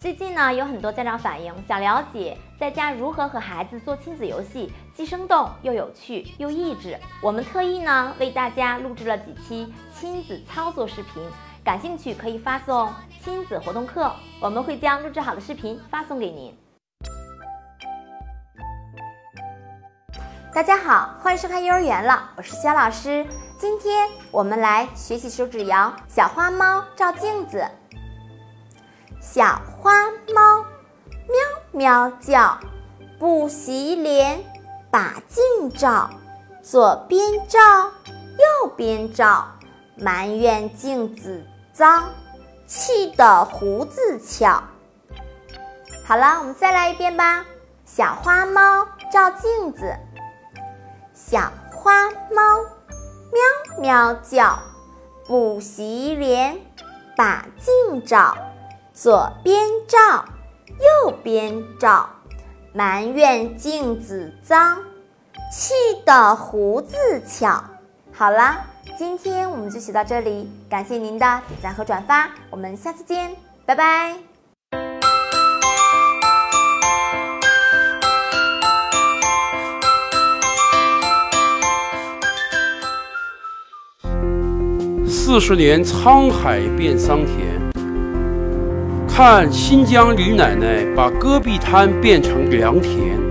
最近呢，有很多家长反映想了解在家如何和孩子做亲子游戏，既生动又有趣又益智。我们特意呢为大家录制了几期亲子操作视频，感兴趣可以发送“亲子活动课”，我们会将录制好的视频发送给您。大家好，欢迎收看幼儿园了，我是肖老师。今天我们来学习手指谣：小花猫照镜子。小花猫喵喵叫，不洗脸把镜照，左边照右边照，埋怨镜子脏，气得胡子翘。好了，我们再来一遍吧。小花猫照镜子，小花猫喵喵叫，不洗脸把镜照。左边照，右边照，埋怨镜子脏，气得胡子翘。好啦，今天我们就学到这里，感谢您的点赞和转发，我们下次见，拜拜。四十年沧海变桑田。看新疆李奶奶把戈壁滩变成良田。